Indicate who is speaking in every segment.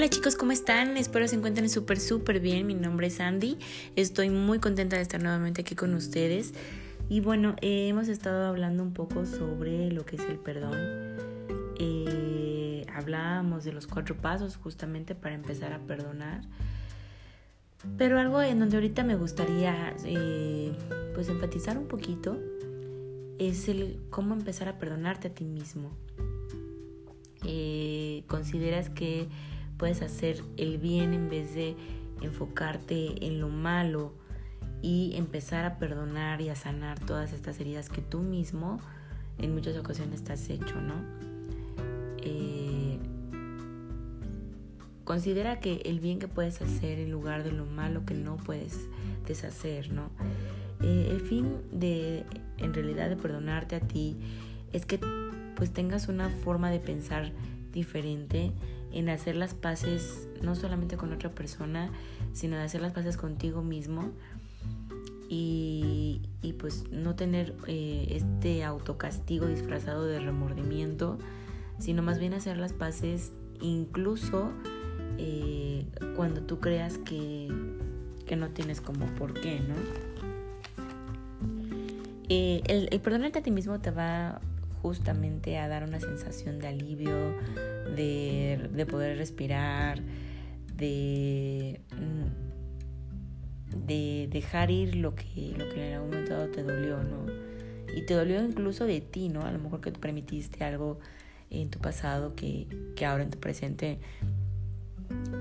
Speaker 1: Hola chicos, ¿cómo están? Espero se encuentren súper, súper bien. Mi nombre es Andy. Estoy muy contenta de estar nuevamente aquí con ustedes. Y bueno, eh, hemos estado hablando un poco sobre lo que es el perdón. Eh, hablábamos de los cuatro pasos justamente para empezar a perdonar. Pero algo en donde ahorita me gustaría eh, pues enfatizar un poquito es el cómo empezar a perdonarte a ti mismo. ¿Consideras que puedes hacer el bien en vez de enfocarte en lo malo y empezar a perdonar y a sanar todas estas heridas que tú mismo en muchas ocasiones te has hecho, ¿no? Eh, considera que el bien que puedes hacer en lugar de lo malo que no puedes deshacer, ¿no? Eh, el fin de, en realidad, de perdonarte a ti es que pues tengas una forma de pensar diferente en hacer las paces no solamente con otra persona, sino de hacer las paces contigo mismo y, pues no tener eh, este autocastigo disfrazado de remordimiento, sino más bien hacer las paces incluso eh, cuando tú creas que, que, no tienes como por qué, ¿no? Eh, el, el perdonarte a ti mismo te va justamente a dar una sensación de alivio, de, poder respirar, de, mm, de dejar ir lo que, lo que en algún momento te dolió, ¿no? Y te dolió incluso de ti, ¿no? A lo mejor que te permitiste algo en tu pasado que, que ahora en tu presente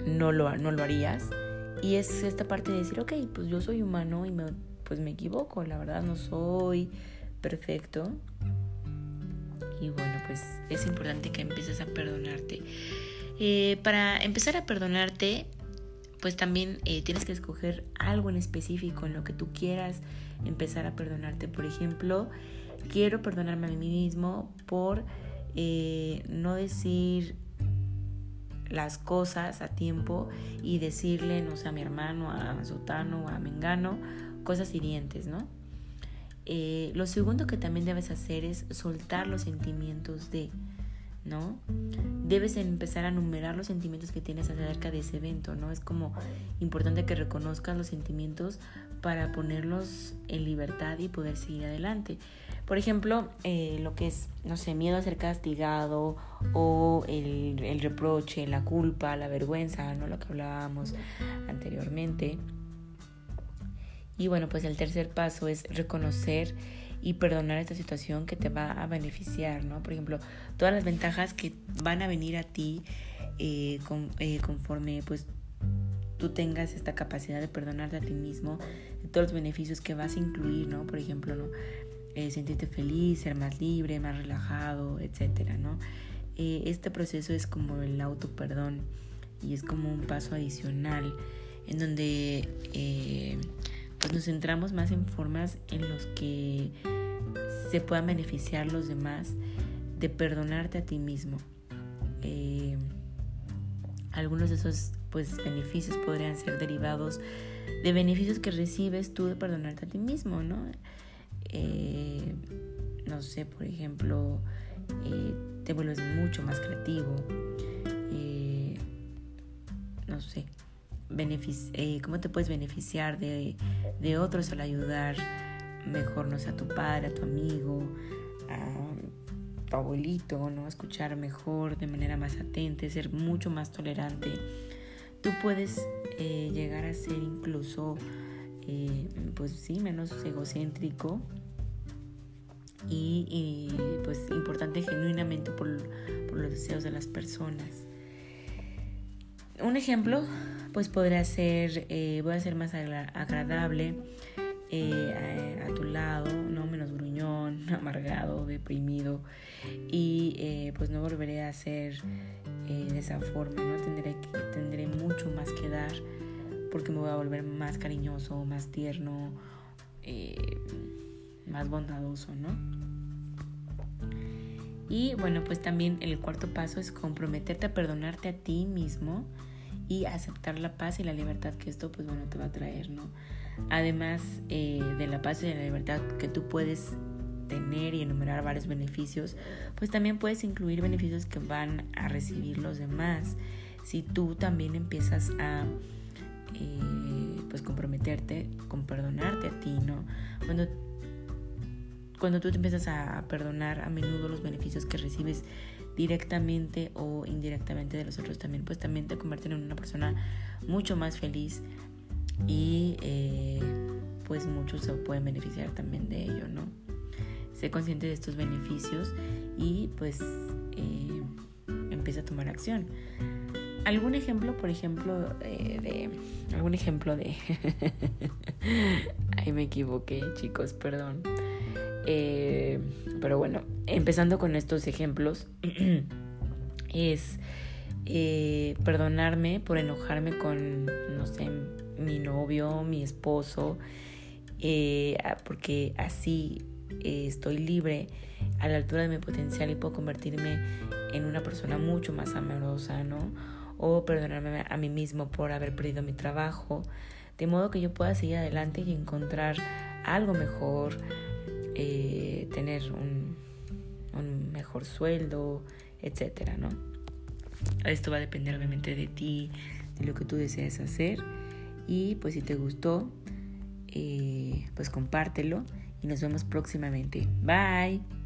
Speaker 1: no lo, no lo harías. Y es esta parte de decir, ok, pues yo soy humano y me, pues me equivoco, la verdad no soy perfecto, y bueno, pues es importante que empieces a perdonarte. Eh, para empezar a perdonarte, pues también eh, tienes que escoger algo en específico en lo que tú quieras empezar a perdonarte. Por ejemplo, quiero perdonarme a mí mismo por eh, no decir las cosas a tiempo y decirle, no sé, a mi hermano, a Sotano, a Mengano, cosas hirientes, ¿no? Eh, lo segundo que también debes hacer es soltar los sentimientos de, ¿no? Debes empezar a numerar los sentimientos que tienes acerca de ese evento, ¿no? Es como importante que reconozcas los sentimientos para ponerlos en libertad y poder seguir adelante. Por ejemplo, eh, lo que es, no sé, miedo a ser castigado o el, el reproche, la culpa, la vergüenza, ¿no? Lo que hablábamos anteriormente. Y bueno, pues el tercer paso es reconocer y perdonar esta situación que te va a beneficiar, ¿no? Por ejemplo, todas las ventajas que van a venir a ti eh, eh, conforme pues tú tengas esta capacidad de perdonarte a ti mismo, todos los beneficios que vas a incluir, ¿no? Por ejemplo, ¿no? Eh, sentirte feliz, ser más libre, más relajado, etcétera, ¿no? este proceso es como el auto perdón y es como un paso adicional en donde pues nos centramos más en formas en los que se puedan beneficiar los demás de perdonarte a ti mismo. Eh, algunos de esos pues, beneficios podrían ser derivados de beneficios que recibes tú de perdonarte a ti mismo, ¿no? Eh, no sé, por ejemplo, eh, te vuelves mucho más creativo, no sé, eh, cómo te puedes beneficiar de, de, otros al ayudar mejor, no sé, a tu padre, a tu amigo, a tu abuelito, ¿no? Escuchar mejor, de manera más atenta, ser mucho más tolerante. Tú puedes eh, llegar a ser incluso, eh, pues sí, menos egocéntrico y, y, pues importante genuinamente por, por los deseos de las personas. Un ejemplo pues podría ser, eh, voy a ser más agradable eh, a, tu lado, no menos gruñón, amargado, deprimido y eh, pues no volveré a ser de esa forma, ¿no? Tendré, tendré mucho más que dar porque me voy a volver más cariñoso, más tierno, más bondadoso, ¿no? Y bueno, pues también el cuarto paso es comprometerte a perdonarte a ti mismo y aceptar la paz y la libertad que esto pues bueno te va a traer, ¿no? Además eh, de la paz y la libertad que tú puedes tener y enumerar varios beneficios, pues también puedes incluir beneficios que van a recibir los demás. si tú también empiezas a eh, pues comprometerte con perdonarte a ti, ¿no? Cuando, cuando tú te empiezas a perdonar a menudo los beneficios que recibes directamente o indirectamente de los otros también, pues también te convierten en una persona mucho más feliz y eh, pues muchos se pueden beneficiar también de ello, ¿no? Sé consciente de estos beneficios y pues eh, empieza a tomar acción. ¿Algún ejemplo, por ejemplo, eh, de... algún ejemplo de... Ahí me equivoqué, chicos, perdón. Eh, pero bueno, empezando con estos ejemplos, es eh, perdonarme por enojarme con, no sé, mi novio, mi esposo, porque así estoy libre a la altura de mi potencial y puedo convertirme en una persona mucho más amorosa, ¿no? O perdonarme a mí mismo por haber perdido mi trabajo, de modo que yo pueda seguir adelante y encontrar algo mejor, eh, tener un, un mejor sueldo, etcétera, ¿no? Esto va a depender obviamente de ti, de lo que tú deseas hacer. Y pues si te gustó, eh, pues compártelo y nos vemos próximamente. Bye.